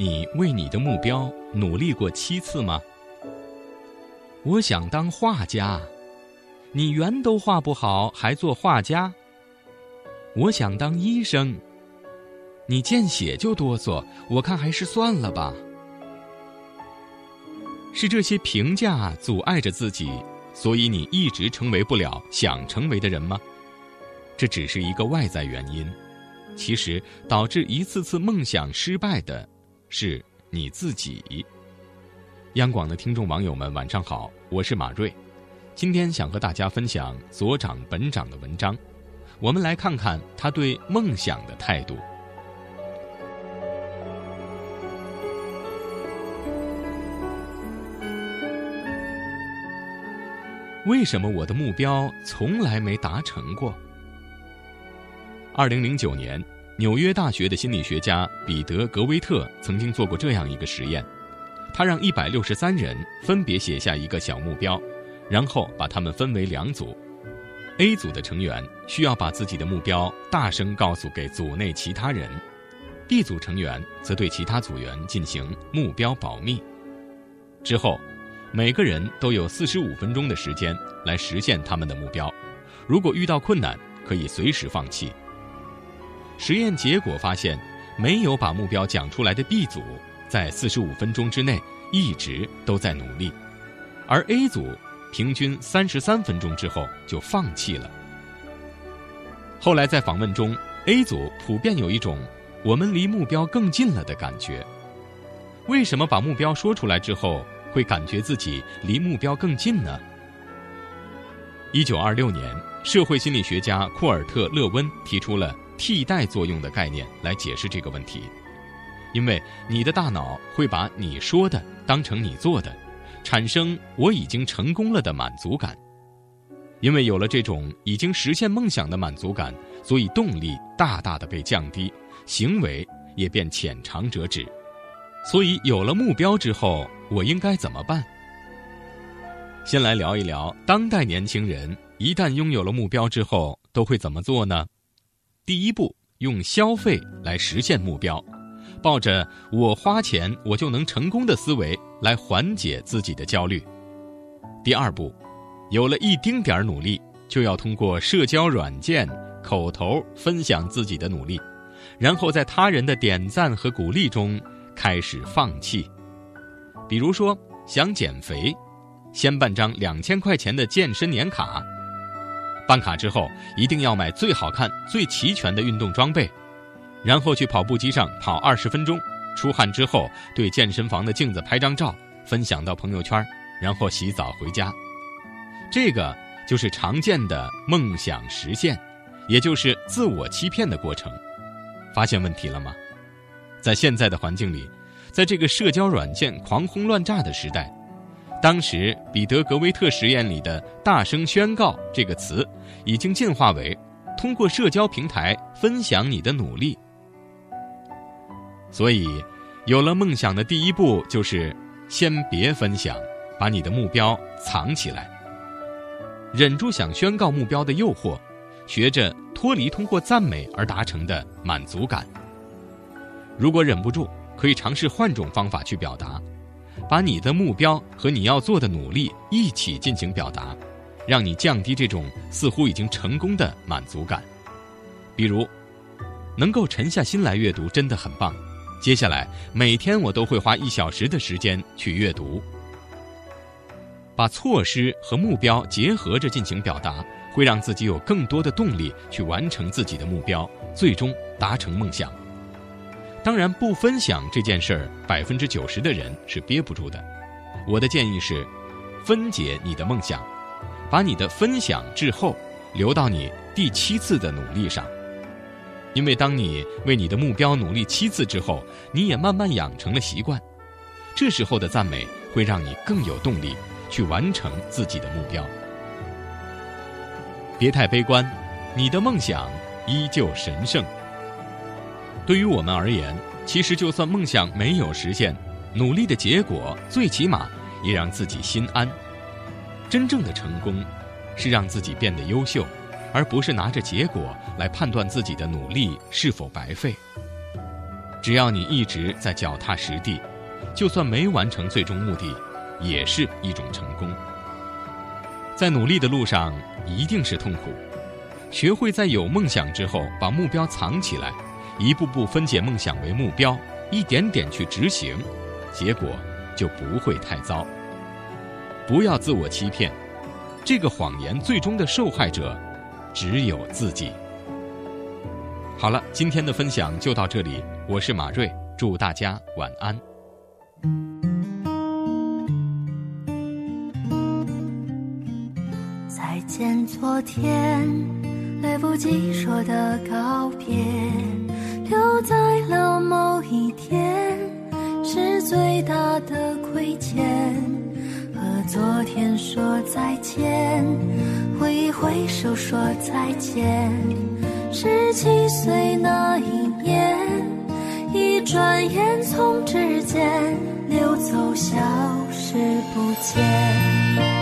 你为你的目标努力过七次吗？我想当画家，你圆都画不好，还做画家？我想当医生，你见血就哆嗦，我看还是算了吧。是这些评价阻碍着自己，所以你一直成为不了想成为的人吗？这只是一个外在原因，其实导致一次次梦想失败的，是你自己。央广的听众网友们，晚上好，我是马瑞，今天想和大家分享左长本长的文章，我们来看看他对梦想的态度。为什么我的目标从来没达成过？二零零九年，纽约大学的心理学家彼得·格威特曾经做过这样一个实验。他让一百六十三人分别写下一个小目标，然后把他们分为两组。A 组的成员需要把自己的目标大声告诉给组内其他人，B 组成员则对其他组员进行目标保密。之后，每个人都有四十五分钟的时间来实现他们的目标。如果遇到困难，可以随时放弃。实验结果发现，没有把目标讲出来的 B 组。在四十五分钟之内一直都在努力，而 A 组平均三十三分钟之后就放弃了。后来在访问中，A 组普遍有一种“我们离目标更近了”的感觉。为什么把目标说出来之后会感觉自己离目标更近呢？一九二六年，社会心理学家库尔特·勒温提出了替代作用的概念来解释这个问题。因为你的大脑会把你说的当成你做的，产生我已经成功了的满足感。因为有了这种已经实现梦想的满足感，所以动力大大的被降低，行为也变浅尝辄止。所以有了目标之后，我应该怎么办？先来聊一聊当代年轻人一旦拥有了目标之后都会怎么做呢？第一步，用消费来实现目标。抱着我花钱我就能成功的思维来缓解自己的焦虑。第二步，有了一丁点儿努力，就要通过社交软件口头分享自己的努力，然后在他人的点赞和鼓励中开始放弃。比如说想减肥，先办张两千块钱的健身年卡，办卡之后一定要买最好看、最齐全的运动装备。然后去跑步机上跑二十分钟，出汗之后对健身房的镜子拍张照，分享到朋友圈，然后洗澡回家。这个就是常见的梦想实现，也就是自我欺骗的过程。发现问题了吗？在现在的环境里，在这个社交软件狂轰乱炸的时代，当时彼得格威特实验里的“大声宣告”这个词，已经进化为通过社交平台分享你的努力。所以，有了梦想的第一步就是先别分享，把你的目标藏起来，忍住想宣告目标的诱惑，学着脱离通过赞美而达成的满足感。如果忍不住，可以尝试换种方法去表达，把你的目标和你要做的努力一起进行表达，让你降低这种似乎已经成功的满足感。比如，能够沉下心来阅读，真的很棒。接下来每天我都会花一小时的时间去阅读，把措施和目标结合着进行表达，会让自己有更多的动力去完成自己的目标，最终达成梦想。当然，不分享这件事儿，百分之九十的人是憋不住的。我的建议是，分解你的梦想，把你的分享滞后留到你第七次的努力上。因为当你为你的目标努力七次之后，你也慢慢养成了习惯，这时候的赞美会让你更有动力去完成自己的目标。别太悲观，你的梦想依旧神圣。对于我们而言，其实就算梦想没有实现，努力的结果最起码也让自己心安。真正的成功，是让自己变得优秀。而不是拿着结果来判断自己的努力是否白费。只要你一直在脚踏实地，就算没完成最终目的，也是一种成功。在努力的路上，一定是痛苦。学会在有梦想之后，把目标藏起来，一步步分解梦想为目标，一点点去执行，结果就不会太糟。不要自我欺骗，这个谎言最终的受害者只有自己。好了，今天的分享就到这里，我是马瑞，祝大家晚安。再见，昨天。来不及说的告别，留在了某一天，是最大的亏欠。和昨天说再见，挥一挥手说再见。十七岁那一年，一转眼从指尖溜走，消失不见。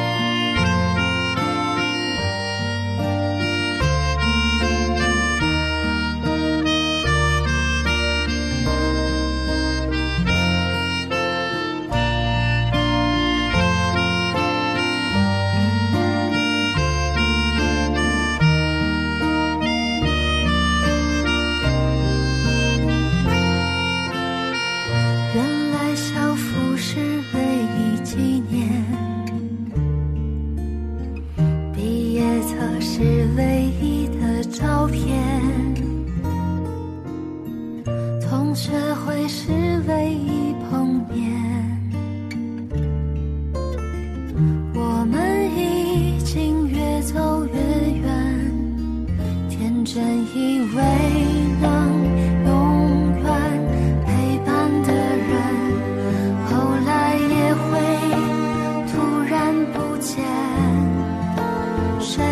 谁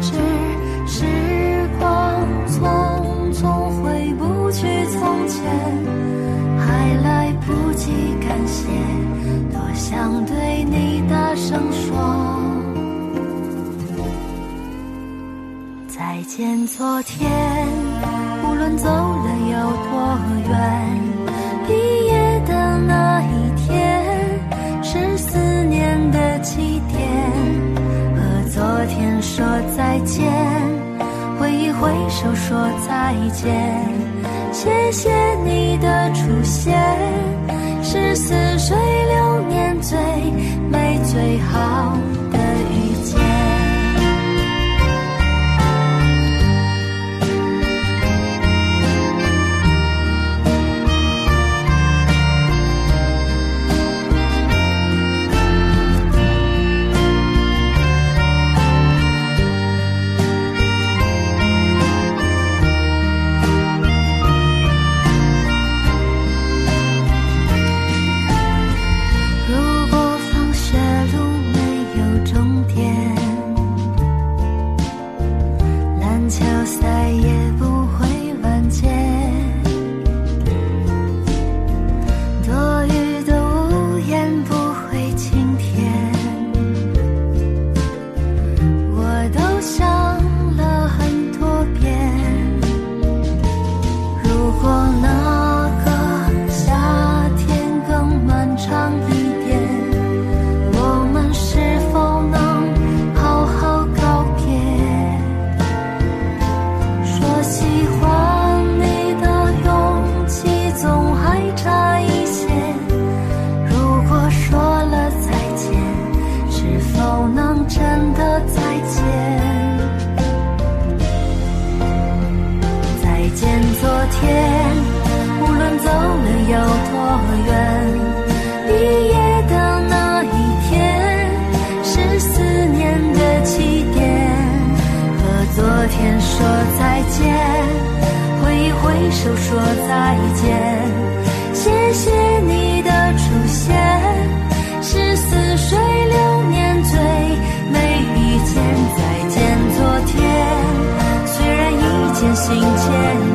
知时光匆匆回不去从前还来不及感谢多想对你大声说再见昨天无论走谢谢你的出现，手说再见，谢谢你的出现，是似水流年最美遇见。再见昨天，虽然已渐行渐远。